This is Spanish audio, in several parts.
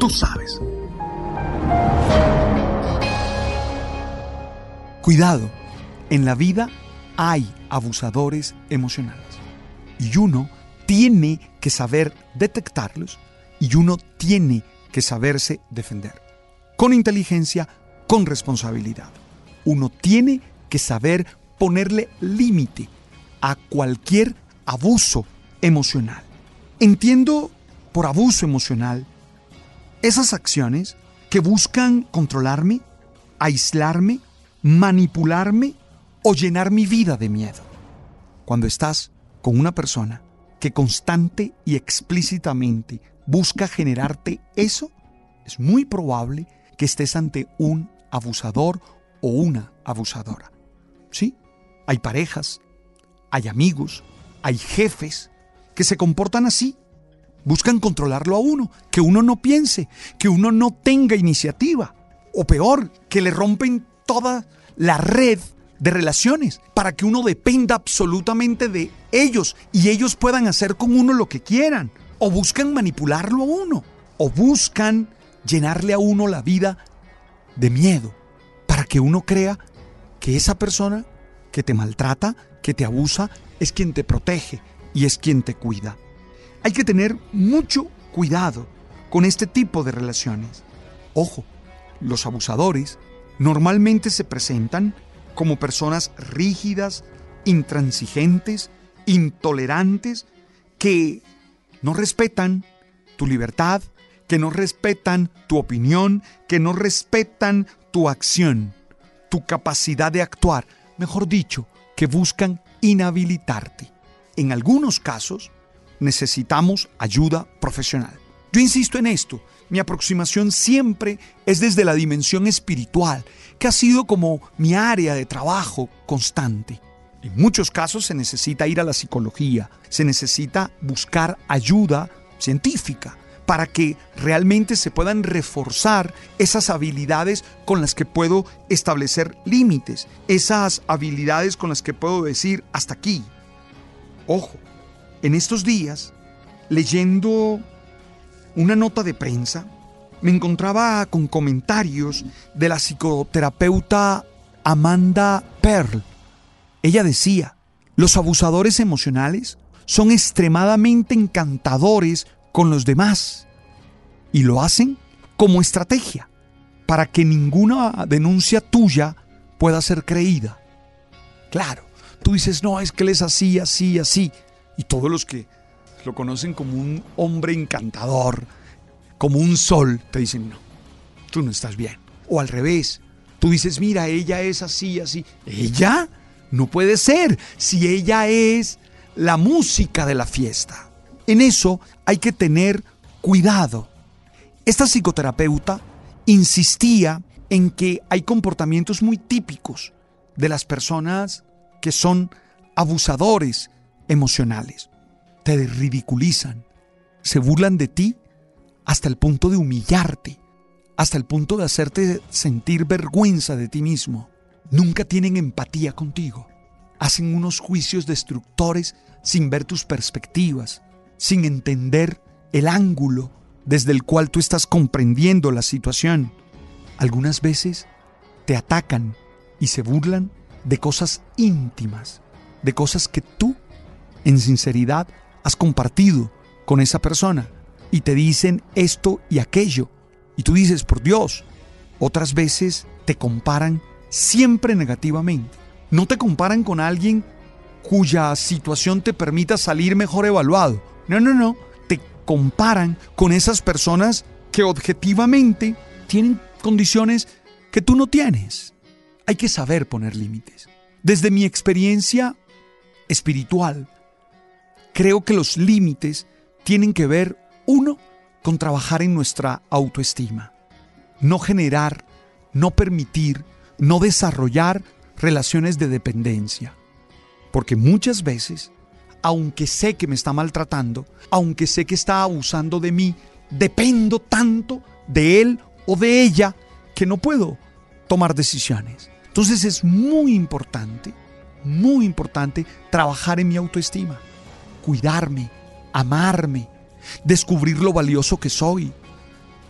Tú sabes. Cuidado, en la vida hay abusadores emocionales y uno tiene que saber detectarlos y uno tiene que saberse defender. Con inteligencia, con responsabilidad. Uno tiene que saber ponerle límite a cualquier abuso emocional. Entiendo por abuso emocional esas acciones que buscan controlarme, aislarme, manipularme o llenar mi vida de miedo. Cuando estás con una persona que constante y explícitamente busca generarte eso, es muy probable que estés ante un abusador o una abusadora. ¿Sí? Hay parejas, hay amigos, hay jefes que se comportan así. Buscan controlarlo a uno, que uno no piense, que uno no tenga iniciativa. O peor, que le rompen toda la red de relaciones para que uno dependa absolutamente de ellos y ellos puedan hacer con uno lo que quieran. O buscan manipularlo a uno. O buscan llenarle a uno la vida de miedo para que uno crea que esa persona que te maltrata, que te abusa, es quien te protege y es quien te cuida. Hay que tener mucho cuidado con este tipo de relaciones. Ojo, los abusadores normalmente se presentan como personas rígidas, intransigentes, intolerantes, que no respetan tu libertad, que no respetan tu opinión, que no respetan tu acción, tu capacidad de actuar, mejor dicho, que buscan inhabilitarte. En algunos casos necesitamos ayuda profesional. Yo insisto en esto, mi aproximación siempre es desde la dimensión espiritual, que ha sido como mi área de trabajo constante. En muchos casos se necesita ir a la psicología, se necesita buscar ayuda científica, para que realmente se puedan reforzar esas habilidades con las que puedo establecer límites, esas habilidades con las que puedo decir hasta aquí. Ojo, en estos días, leyendo una nota de prensa, me encontraba con comentarios de la psicoterapeuta Amanda Pearl. Ella decía, los abusadores emocionales son extremadamente encantadores con los demás y lo hacen como estrategia para que ninguna denuncia tuya pueda ser creída. Claro, tú dices, no, es que él es así, así, así. Y todos los que lo conocen como un hombre encantador, como un sol, te dicen, no, tú no estás bien. O al revés, tú dices, mira, ella es así, así. ¿Ella? No puede ser si ella es la música de la fiesta. En eso hay que tener cuidado. Esta psicoterapeuta insistía en que hay comportamientos muy típicos de las personas que son abusadores emocionales. Te ridiculizan, se burlan de ti hasta el punto de humillarte, hasta el punto de hacerte sentir vergüenza de ti mismo. Nunca tienen empatía contigo. Hacen unos juicios destructores sin ver tus perspectivas, sin entender el ángulo desde el cual tú estás comprendiendo la situación. Algunas veces te atacan y se burlan de cosas íntimas, de cosas que tú, en sinceridad, has compartido con esa persona. y te dicen esto y aquello. Y tú dices, por Dios, otras veces te comparan siempre negativamente. No te comparan con alguien cuya situación te permita salir mejor evaluado. No, no, no. Te comparan con esas personas que objetivamente tienen condiciones que tú no tienes. Hay que saber poner límites. Desde mi experiencia espiritual, creo que los límites tienen que ver, uno, con trabajar en nuestra autoestima. No generar, no permitir, no desarrollar relaciones de dependencia. Porque muchas veces, aunque sé que me está maltratando, aunque sé que está abusando de mí, dependo tanto de él o de ella que no puedo tomar decisiones. Entonces es muy importante, muy importante trabajar en mi autoestima, cuidarme, amarme, descubrir lo valioso que soy,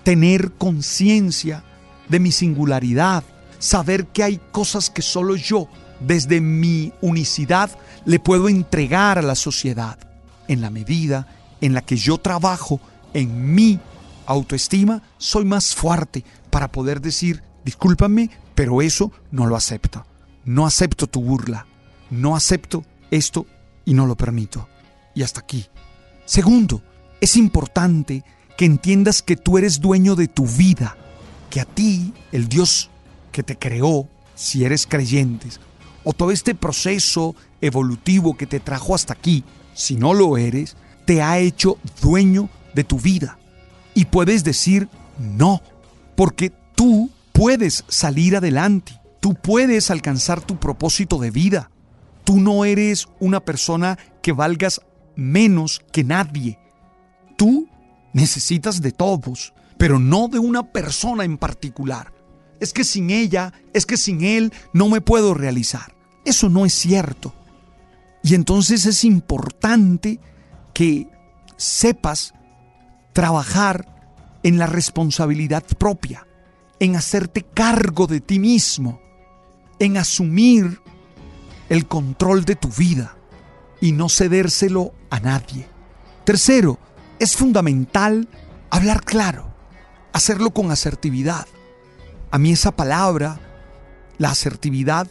tener conciencia de mi singularidad, saber que hay cosas que solo yo, desde mi unicidad, le puedo entregar a la sociedad. En la medida en la que yo trabajo en mi autoestima, soy más fuerte para poder decir, discúlpame, pero eso no lo acepto. No acepto tu burla. No acepto esto y no lo permito. Y hasta aquí. Segundo, es importante que entiendas que tú eres dueño de tu vida, que a ti, el Dios que te creó, si eres creyente, o todo este proceso evolutivo que te trajo hasta aquí, si no lo eres, te ha hecho dueño de tu vida. Y puedes decir no, porque tú puedes salir adelante, tú puedes alcanzar tu propósito de vida. Tú no eres una persona que valgas menos que nadie. Tú necesitas de todos, pero no de una persona en particular. Es que sin ella, es que sin él no me puedo realizar. Eso no es cierto. Y entonces es importante que sepas trabajar en la responsabilidad propia, en hacerte cargo de ti mismo, en asumir el control de tu vida y no cedérselo a nadie. Tercero, es fundamental hablar claro, hacerlo con asertividad. A mí esa palabra, la asertividad,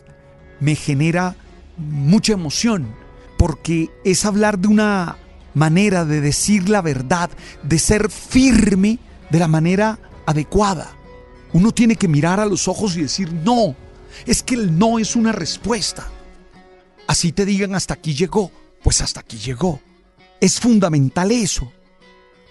me genera mucha emoción, porque es hablar de una manera de decir la verdad, de ser firme de la manera adecuada. Uno tiene que mirar a los ojos y decir no. Es que el no es una respuesta. Así te digan hasta aquí llegó, pues hasta aquí llegó. Es fundamental eso.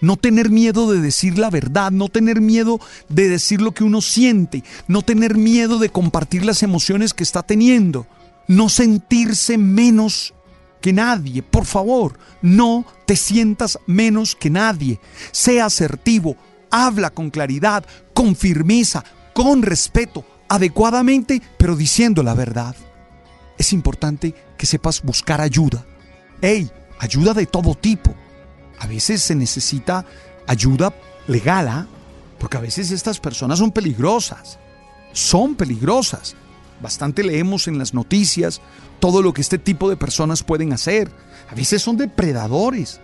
No tener miedo de decir la verdad, no tener miedo de decir lo que uno siente, no tener miedo de compartir las emociones que está teniendo, no sentirse menos que nadie. Por favor, no te sientas menos que nadie. Sea asertivo, habla con claridad, con firmeza, con respeto, adecuadamente, pero diciendo la verdad. Es importante que sepas buscar ayuda. ¡Ey! Ayuda de todo tipo a veces se necesita ayuda legal, ¿ah? porque a veces estas personas son peligrosas, son peligrosas. Bastante leemos en las noticias todo lo que este tipo de personas pueden hacer. A veces son depredadores,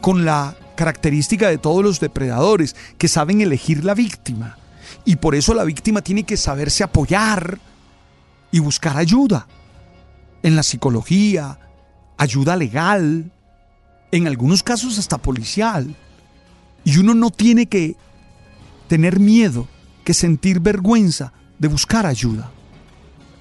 con la característica de todos los depredadores, que saben elegir la víctima. Y por eso la víctima tiene que saberse apoyar y buscar ayuda. En la psicología, ayuda legal, en algunos casos hasta policial. Y uno no tiene que tener miedo, que sentir vergüenza de buscar ayuda.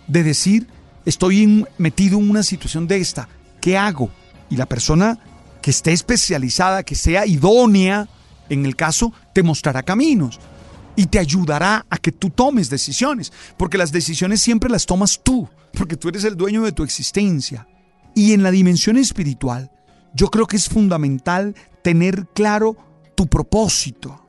De decir, estoy metido en una situación de esta, ¿qué hago? Y la persona que esté especializada, que sea idónea, en el caso, te mostrará caminos y te ayudará a que tú tomes decisiones, porque las decisiones siempre las tomas tú, porque tú eres el dueño de tu existencia. Y en la dimensión espiritual, yo creo que es fundamental tener claro tu propósito,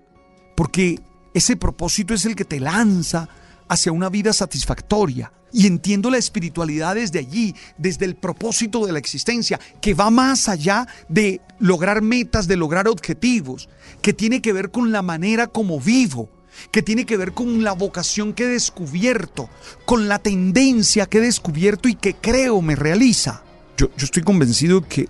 porque ese propósito es el que te lanza hacia una vida satisfactoria. Y entiendo la espiritualidad desde allí, desde el propósito de la existencia, que va más allá de lograr metas, de lograr objetivos, que tiene que ver con la manera como vivo, que tiene que ver con la vocación que he descubierto, con la tendencia que he descubierto y que creo me realiza. Yo, yo estoy convencido que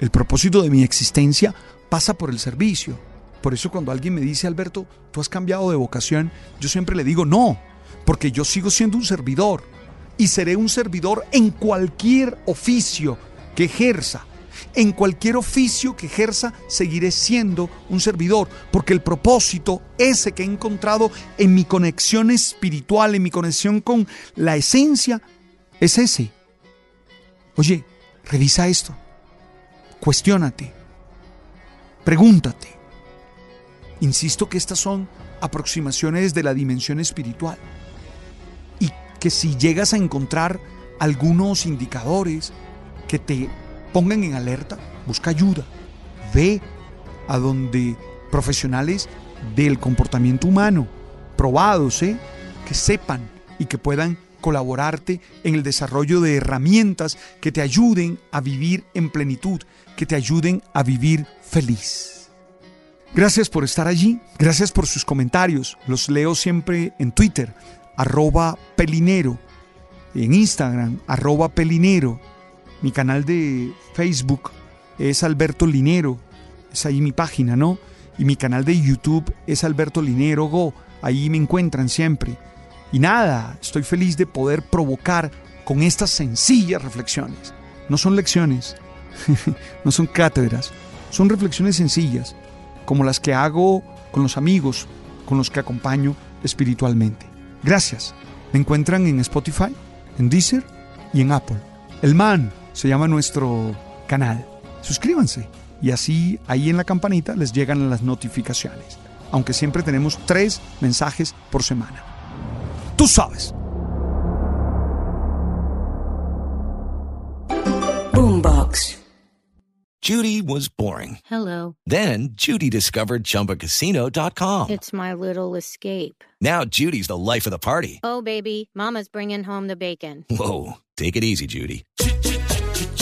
el propósito de mi existencia pasa por el servicio. Por eso cuando alguien me dice, Alberto, tú has cambiado de vocación, yo siempre le digo, no, porque yo sigo siendo un servidor y seré un servidor en cualquier oficio que ejerza. En cualquier oficio que ejerza, seguiré siendo un servidor, porque el propósito ese que he encontrado en mi conexión espiritual, en mi conexión con la esencia, es ese. Oye, revisa esto, cuestiónate, pregúntate. Insisto que estas son aproximaciones de la dimensión espiritual y que si llegas a encontrar algunos indicadores que te pongan en alerta, busca ayuda, ve a donde profesionales del comportamiento humano, probados, ¿eh? que sepan y que puedan colaborarte en el desarrollo de herramientas que te ayuden a vivir en plenitud, que te ayuden a vivir feliz. Gracias por estar allí, gracias por sus comentarios, los leo siempre en Twitter, arroba pelinero, en Instagram, arroba pelinero, mi canal de Facebook es Alberto Linero, es ahí mi página, ¿no? Y mi canal de YouTube es Alberto Linero Go, ahí me encuentran siempre. Y nada, estoy feliz de poder provocar con estas sencillas reflexiones. No son lecciones, no son cátedras, son reflexiones sencillas, como las que hago con los amigos con los que acompaño espiritualmente. Gracias. Me encuentran en Spotify, en Deezer y en Apple. El man se llama nuestro canal. Suscríbanse y así ahí en la campanita les llegan las notificaciones. Aunque siempre tenemos tres mensajes por semana. Tú sabes. Boombox. Judy was boring. Hello. Then Judy discovered ChumbaCasino.com. It's my little escape. Now Judy's the life of the party. Oh, baby, Mama's bringing home the bacon. Whoa, take it easy, Judy.